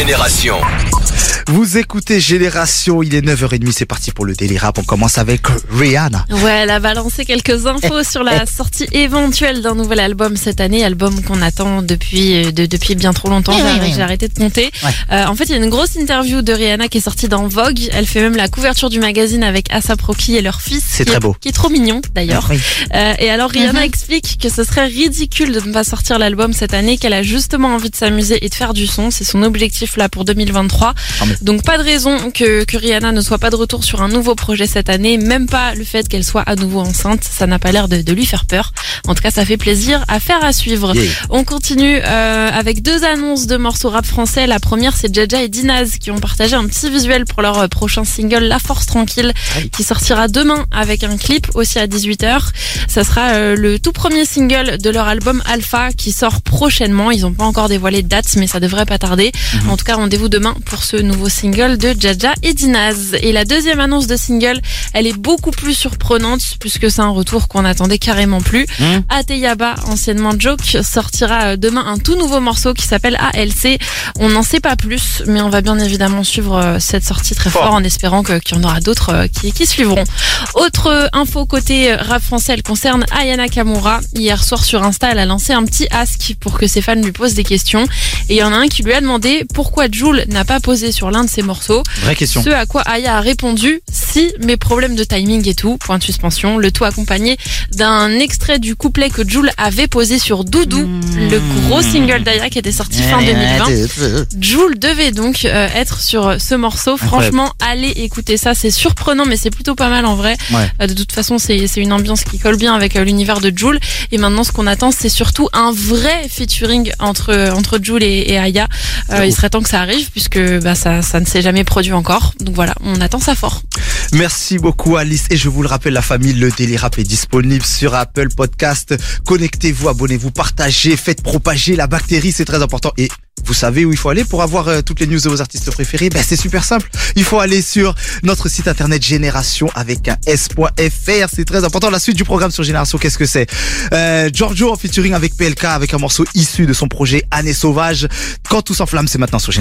Génération. Vous écoutez Génération, il est 9h30, c'est parti pour le Daily Rap. On commence avec Rihanna. Ouais, elle a balancé quelques infos sur la sortie éventuelle d'un nouvel album cette année, album qu'on attend depuis euh, de- depuis bien trop longtemps. Oui, oui, J'ai oui. arrêté de compter. Euh, en fait, il y a une grosse interview de Rihanna qui est sortie dans Vogue. Elle fait même la couverture du magazine avec Asap Rocky et leur fils. C'est très est- beau. Qui est trop mignon d'ailleurs. Oui. Euh, et alors Rihanna explique que ce serait ridicule de ne pas sortir l'album cette année, qu'elle a justement envie de s'amuser et de faire du son. C'est son objectif là pour 2023. Donc pas de raison que, que Rihanna ne soit pas de retour sur un nouveau projet cette année, même pas le fait qu'elle soit à nouveau enceinte. Ça n'a pas l'air de, de lui faire peur. En tout cas, ça fait plaisir à faire à suivre. On continue euh, avec deux annonces de morceaux rap français. La première, c'est Jaja et Dinaz qui ont partagé un petit visuel pour leur euh, prochain single La Force Tranquille qui sortira demain avec un clip aussi à 18h. Ça sera euh, le tout premier single de leur album Alpha qui sort prochainement. Ils n'ont pas encore dévoilé de date, mais ça devrait pas tarder. En tout cas, rendez-vous demain pour ce nouveau single de Jaja et Dinaz. Et la deuxième annonce de single, elle est beaucoup plus surprenante puisque c'est un retour qu'on attendait carrément plus. Mhm. Ateyaba, anciennement Joke, sortira euh, demain un tout nouveau morceau qui s'appelle ALC. On n'en sait pas plus, mais on va bien évidemment suivre euh, cette sortie très fort, Fort. en espérant que- qu'il y en aura d'autres euh, qui, qui suivront. Autre info côté rap français, elle concerne Ayana Kamura. Hier soir sur Insta, elle a lancé un petit ask pour que ses fans lui posent des questions. Et il y en a un qui lui a demandé pourquoi Jules n'a pas posé sur l'un de ses morceaux. Vraie question. Ce à quoi Aya a répondu si mes problèmes de timing et tout, point de suspension, le tout accompagné d'un extrait du couplet que Jules avait posé sur Doudou, le gros single d'Aya qui était sorti fin 2020. Jules devait donc euh, être sur ce morceau. Franchement, allez écouter ça. C'est surprenant, mais c'est plutôt pas mal en vrai. Ouais. Euh, de toute façon, c'est une ambiance qui colle bien avec euh, l'univers de Jules. Et maintenant, ce qu'on attend, c'est surtout un vrai featuring entre entre Jules et, et Aya. Il serait temps que ça arrive puisque bah, ça, ça ne s'est jamais produit encore. Donc voilà, on attend ça fort. Merci beaucoup Alice et je vous le rappelle la famille Le Daily Rap est disponible sur Apple Podcast. Connectez-vous, abonnez-vous, partagez, faites propager la bactérie, c'est très important et vous savez où il faut aller pour avoir euh, toutes les news de vos artistes préférés? Ben c'est super simple. Il faut aller sur notre site internet Génération avec un s.fr. C'est très important. La suite du programme sur Génération, qu'est-ce que c'est? Euh, Giorgio en featuring avec PLK avec un morceau issu de son projet Année sauvage. Quand tout s'enflamme, c'est maintenant sur Génération.